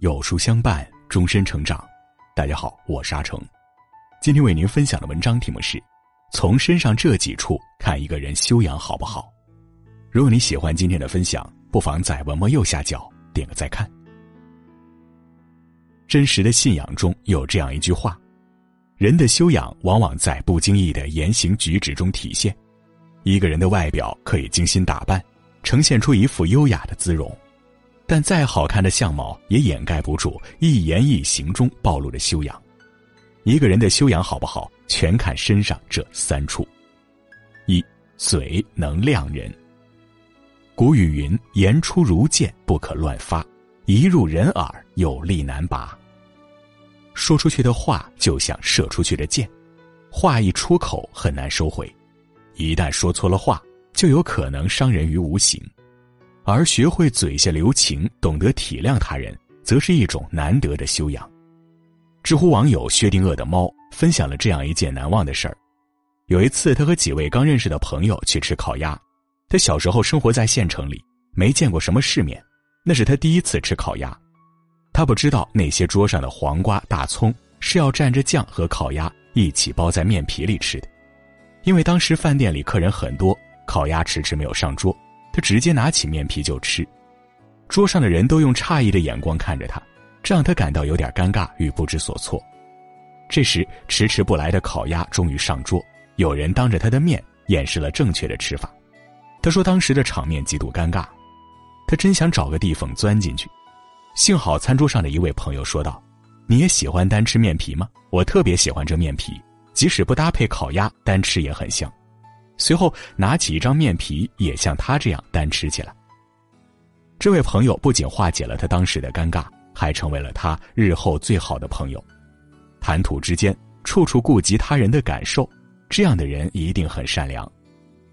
有书相伴，终身成长。大家好，我是阿成。今天为您分享的文章题目是：从身上这几处看一个人修养好不好。如果你喜欢今天的分享，不妨在文末右下角点个再看。真实的信仰中有这样一句话：人的修养往往在不经意的言行举止中体现。一个人的外表可以精心打扮，呈现出一副优雅的姿容。但再好看的相貌也掩盖不住一言一行中暴露的修养。一个人的修养好不好，全看身上这三处：一，嘴能亮人。古语云：“言出如剑，不可乱发；一入人耳，有力难拔。”说出去的话就像射出去的箭，话一出口很难收回，一旦说错了话，就有可能伤人于无形。而学会嘴下留情，懂得体谅他人，则是一种难得的修养。知乎网友薛定谔的猫分享了这样一件难忘的事儿：有一次，他和几位刚认识的朋友去吃烤鸭。他小时候生活在县城里，没见过什么世面，那是他第一次吃烤鸭。他不知道那些桌上的黄瓜、大葱是要蘸着酱和烤鸭一起包在面皮里吃的。因为当时饭店里客人很多，烤鸭迟迟没有上桌。他直接拿起面皮就吃，桌上的人都用诧异的眼光看着他，这让他感到有点尴尬与不知所措。这时，迟迟不来的烤鸭终于上桌，有人当着他的面演示了正确的吃法。他说当时的场面极度尴尬，他真想找个地缝钻进去。幸好餐桌上的一位朋友说道：“你也喜欢单吃面皮吗？我特别喜欢这面皮，即使不搭配烤鸭，单吃也很香。”随后拿起一张面皮，也像他这样单吃起来。这位朋友不仅化解了他当时的尴尬，还成为了他日后最好的朋友。谈吐之间，处处顾及他人的感受，这样的人一定很善良。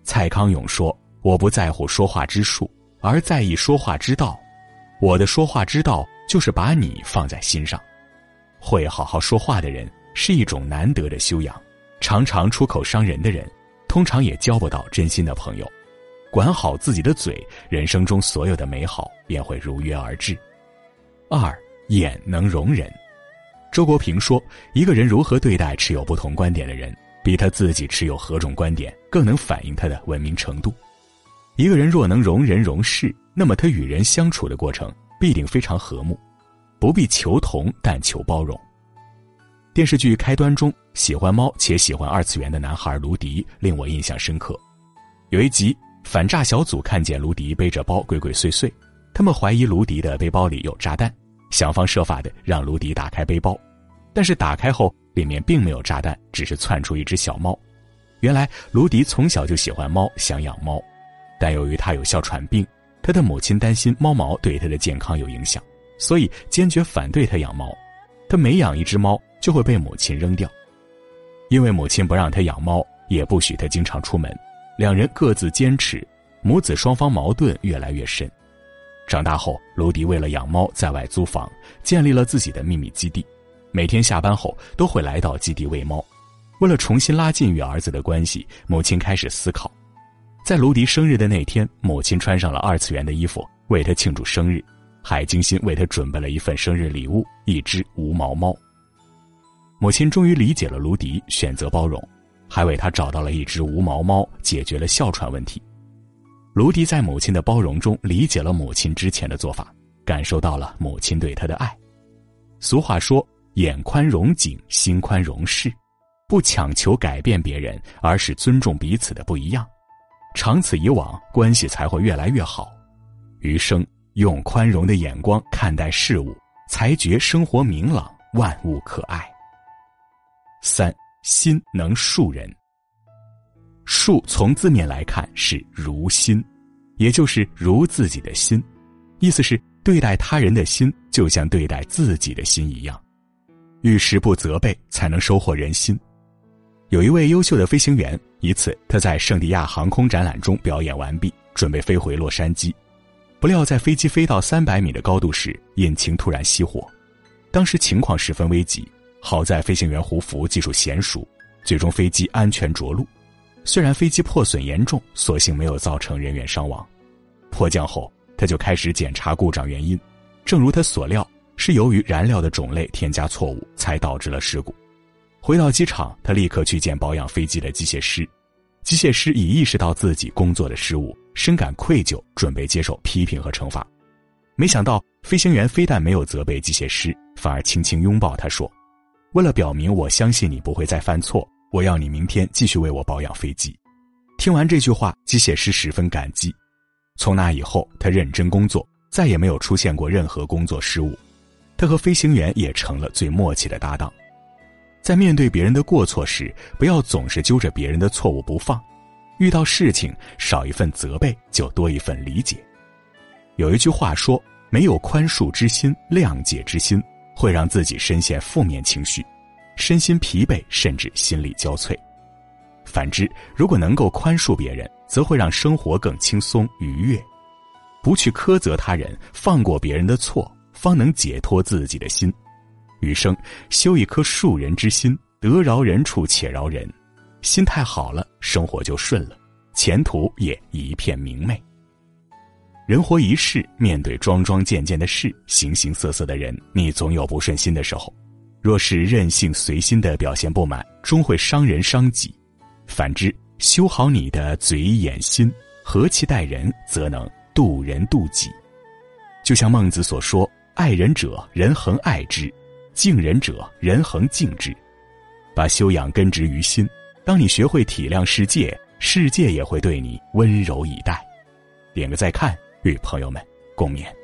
蔡康永说：“我不在乎说话之术，而在意说话之道。我的说话之道，就是把你放在心上。会好好说话的人，是一种难得的修养。常常出口伤人的人。”通常也交不到真心的朋友，管好自己的嘴，人生中所有的美好便会如约而至。二眼能容人，周国平说：“一个人如何对待持有不同观点的人，比他自己持有何种观点更能反映他的文明程度。一个人若能容人容事，那么他与人相处的过程必定非常和睦，不必求同，但求包容。”电视剧开端中，喜欢猫且喜欢二次元的男孩卢迪令我印象深刻。有一集，反诈小组看见卢迪背着包鬼鬼祟祟，他们怀疑卢迪的背包里有炸弹，想方设法的让卢迪打开背包，但是打开后里面并没有炸弹，只是窜出一只小猫。原来卢迪从小就喜欢猫，想养猫，但由于他有哮喘病，他的母亲担心猫毛对他的健康有影响，所以坚决反对他养猫。他每养一只猫。就会被母亲扔掉，因为母亲不让他养猫，也不许他经常出门，两人各自坚持，母子双方矛盾越来越深。长大后，卢迪为了养猫，在外租房，建立了自己的秘密基地，每天下班后都会来到基地喂猫。为了重新拉近与儿子的关系，母亲开始思考，在卢迪生日的那天，母亲穿上了二次元的衣服为他庆祝生日，还精心为他准备了一份生日礼物——一只无毛猫。母亲终于理解了卢迪，选择包容，还为他找到了一只无毛猫，解决了哮喘问题。卢迪在母亲的包容中理解了母亲之前的做法，感受到了母亲对他的爱。俗话说：“眼宽容景，心宽容事。”不强求改变别人，而是尊重彼此的不一样，长此以往，关系才会越来越好。余生用宽容的眼光看待事物，才觉生活明朗，万物可爱。三心能树人。树从字面来看是如心，也就是如自己的心，意思是对待他人的心就像对待自己的心一样。遇事不责备，才能收获人心。有一位优秀的飞行员，一次他在圣地亚航空展览中表演完毕，准备飞回洛杉矶，不料在飞机飞到三百米的高度时，引擎突然熄火，当时情况十分危急。好在飞行员胡福技术娴熟，最终飞机安全着陆。虽然飞机破损严重，所幸没有造成人员伤亡。迫降后，他就开始检查故障原因。正如他所料，是由于燃料的种类添加错误，才导致了事故。回到机场，他立刻去见保养飞机的机械师。机械师已意识到自己工作的失误，深感愧疚，准备接受批评和惩罚。没想到，飞行员非但没有责备机械师，反而轻轻拥抱他，说：“为了表明我相信你不会再犯错，我要你明天继续为我保养飞机。”听完这句话，机械师十分感激。从那以后，他认真工作，再也没有出现过任何工作失误。他和飞行员也成了最默契的搭档。在面对别人的过错时，不要总是揪着别人的错误不放。遇到事情，少一份责备，就多一份理解。有一句话说：“没有宽恕之心、谅解之心，会让自己深陷负面情绪，身心疲惫，甚至心力交瘁。反之，如果能够宽恕别人，则会让生活更轻松愉悦。不去苛责他人，放过别人的错，方能解脱自己的心。余生修一颗恕人之心，得饶人处且饶人。”心态好了，生活就顺了，前途也一片明媚。人活一世，面对桩桩件件的事，形形色色的人，你总有不顺心的时候。若是任性随心的表现不满，终会伤人伤己。反之，修好你的嘴眼心，和气待人，则能渡人渡己。就像孟子所说：“爱人者，人恒爱之；敬人者，人恒敬之。”把修养根植于心。当你学会体谅世界，世界也会对你温柔以待。点个再看，与朋友们共勉。